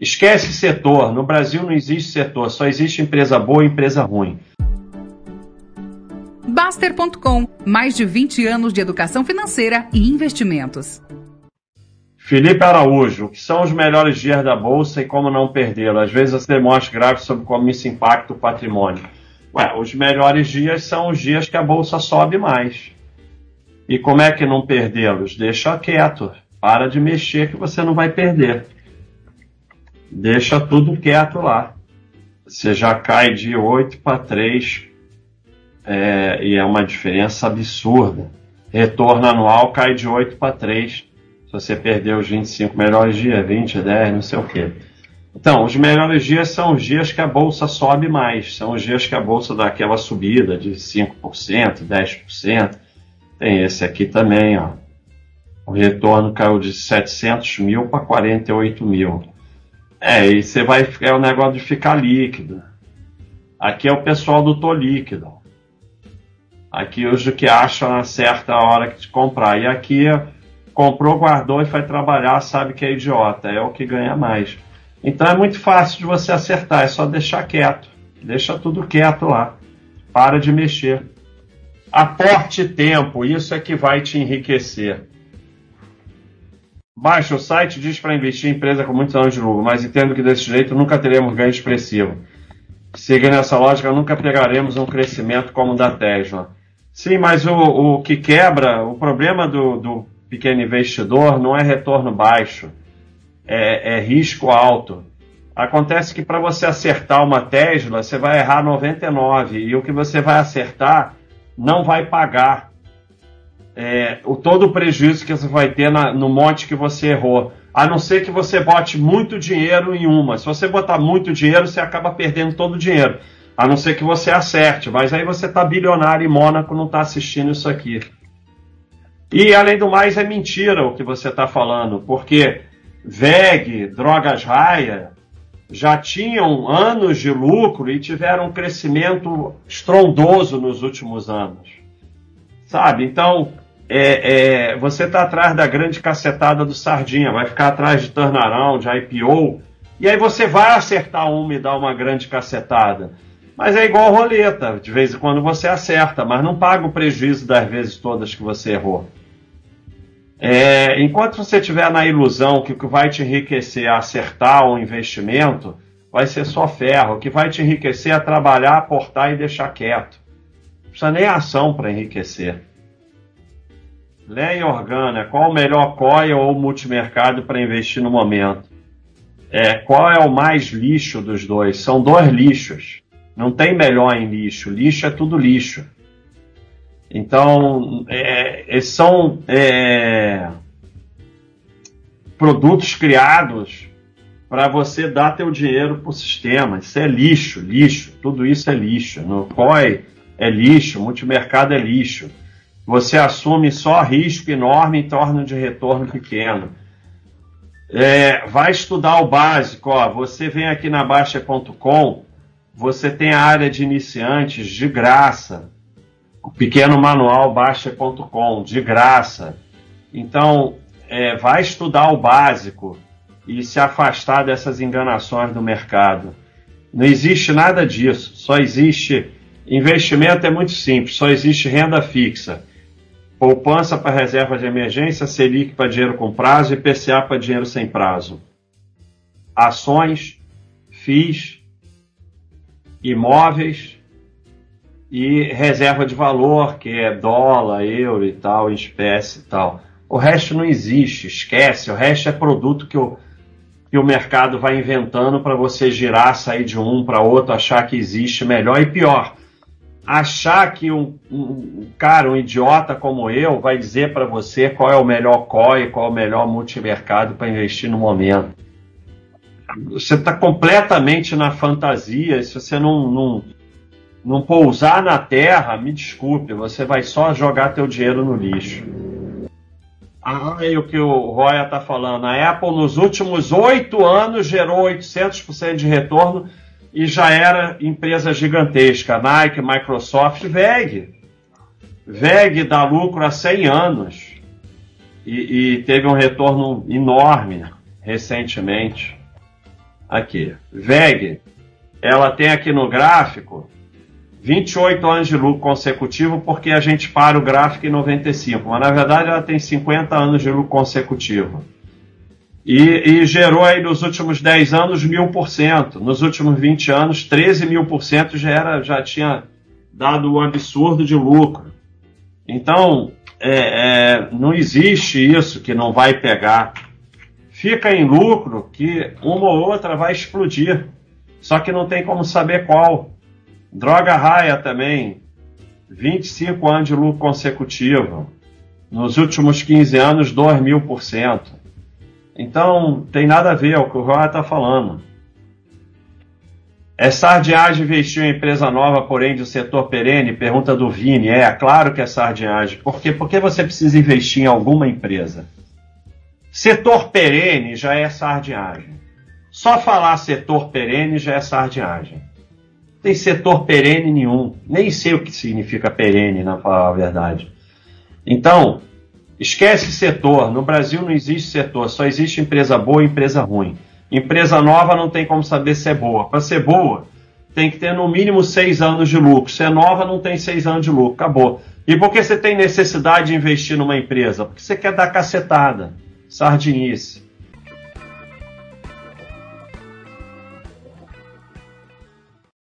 Esquece setor. No Brasil não existe setor, só existe empresa boa e empresa ruim. Baster.com mais de 20 anos de educação financeira e investimentos. Felipe Araújo, o que são os melhores dias da Bolsa e como não perdê-lo? Às vezes você demonstra gráficos sobre como isso impacta o patrimônio. Ué, os melhores dias são os dias que a Bolsa sobe mais. E como é que não perdê-los? Deixa quieto. Para de mexer que você não vai perder. Deixa tudo quieto lá. Você já cai de 8 para 3 é, e é uma diferença absurda. Retorno anual cai de 8 para 3 se você perder os 25 melhores dias, 20, 10, não sei o quê. Então, os melhores dias são os dias que a bolsa sobe mais, são os dias que a bolsa dá aquela subida de 5%, 10%. Tem esse aqui também, ó. O retorno caiu de 700 mil para 48 mil. É, e você vai. É o negócio de ficar líquido. Aqui é o pessoal do Tô Líquido. Aqui os que acham a certa hora de comprar. E aqui comprou, guardou e foi trabalhar, sabe que é idiota, é o que ganha mais. Então é muito fácil de você acertar, é só deixar quieto. Deixa tudo quieto lá. Para de mexer. Aporte tempo, isso é que vai te enriquecer. Baixa o site, diz para investir em empresa com muitos anos de lucro, mas entendo que desse jeito nunca teremos ganho expressivo. Seguindo essa lógica, nunca pegaremos um crescimento como o da Tesla. Sim, mas o, o que quebra, o problema do, do pequeno investidor não é retorno baixo, é, é risco alto. Acontece que para você acertar uma Tesla, você vai errar 99 e o que você vai acertar não vai pagar é, o todo o prejuízo que você vai ter na, no monte que você errou. A não ser que você bote muito dinheiro em uma. Se você botar muito dinheiro, você acaba perdendo todo o dinheiro. A não ser que você acerte. Mas aí você está bilionário e Mônaco não está assistindo isso aqui. E, além do mais, é mentira o que você está falando, porque VEG, Drogas Raia, já tinham anos de lucro e tiveram um crescimento estrondoso nos últimos anos. Sabe? Então, é, é, você está atrás da grande cacetada do Sardinha, vai ficar atrás de turnaround, IPO, e aí você vai acertar uma e dar uma grande cacetada. Mas é igual roleta, de vez em quando você acerta, mas não paga o prejuízo das vezes todas que você errou. É, enquanto você estiver na ilusão que o que vai te enriquecer é acertar um investimento, vai ser só ferro. O que vai te enriquecer é trabalhar, aportar e deixar quieto. Não precisa nem ação para enriquecer. Leia Organa, qual o melhor COI ou multimercado para investir no momento? É, qual é o mais lixo dos dois? São dois lixos. Não tem melhor em lixo. Lixo é tudo lixo. Então, é, são é, produtos criados para você dar teu dinheiro para o sistema. Isso é lixo, lixo. Tudo isso é lixo. No COI é lixo, multimercado é lixo. Você assume só risco enorme em torno de retorno pequeno. É, vai estudar o básico. Ó, você vem aqui na Baixa.com, você tem a área de iniciantes de graça o pequeno manual baixa.com, de graça. Então, é, vai estudar o básico e se afastar dessas enganações do mercado. Não existe nada disso, só existe investimento é muito simples, só existe renda fixa. Poupança para reserva de emergência, Selic para dinheiro com prazo e PCA para dinheiro sem prazo. Ações, FIIs, imóveis, e reserva de valor, que é dólar, euro e tal, espécie e tal. O resto não existe, esquece. O resto é produto que o, que o mercado vai inventando para você girar, sair de um para outro, achar que existe melhor e pior. Achar que um, um, um cara, um idiota como eu, vai dizer para você qual é o melhor COI, qual é o melhor multimercado para investir no momento. Você está completamente na fantasia. Se você não, não não pousar na terra, me desculpe, você vai só jogar teu dinheiro no lixo. Ah, e o que o Roya está falando, a Apple nos últimos oito anos gerou 800% de retorno e já era empresa gigantesca. Nike, Microsoft, VEG. VEG dá lucro há 100 anos e, e teve um retorno enorme recentemente. Aqui. VEG, ela tem aqui no gráfico 28 anos de lucro consecutivo, porque a gente para o gráfico em 95, mas na verdade ela tem 50 anos de lucro consecutivo. E, e gerou aí nos últimos 10 anos mil por cento, nos últimos 20 anos 13 mil por cento já, era, já tinha dado um absurdo de lucro. Então, é, é, não existe isso que não vai pegar. Fica em lucro que uma ou outra vai explodir. Só que não tem como saber qual. Droga raia também. 25 anos de lucro consecutivo. Nos últimos 15 anos, 2 mil por cento. Então, tem nada a ver é o que o Roy está falando. É sardinhagem investiu em empresa nova, porém do setor perene? Pergunta do Vini. É, claro que é sardinhagem. Por quê? Porque você precisa investir em alguma empresa. Setor perene já é sardinhagem. Só falar setor perene já é sardinhagem. Tem setor perene nenhum. Nem sei o que significa perene, na falar a verdade. Então, esquece setor. No Brasil não existe setor, só existe empresa boa e empresa ruim. Empresa nova não tem como saber se é boa. Para ser boa, tem que ter no mínimo seis anos de lucro. Se é nova, não tem seis anos de lucro. Acabou. E por que você tem necessidade de investir numa empresa? Porque você quer dar cacetada, sardinice.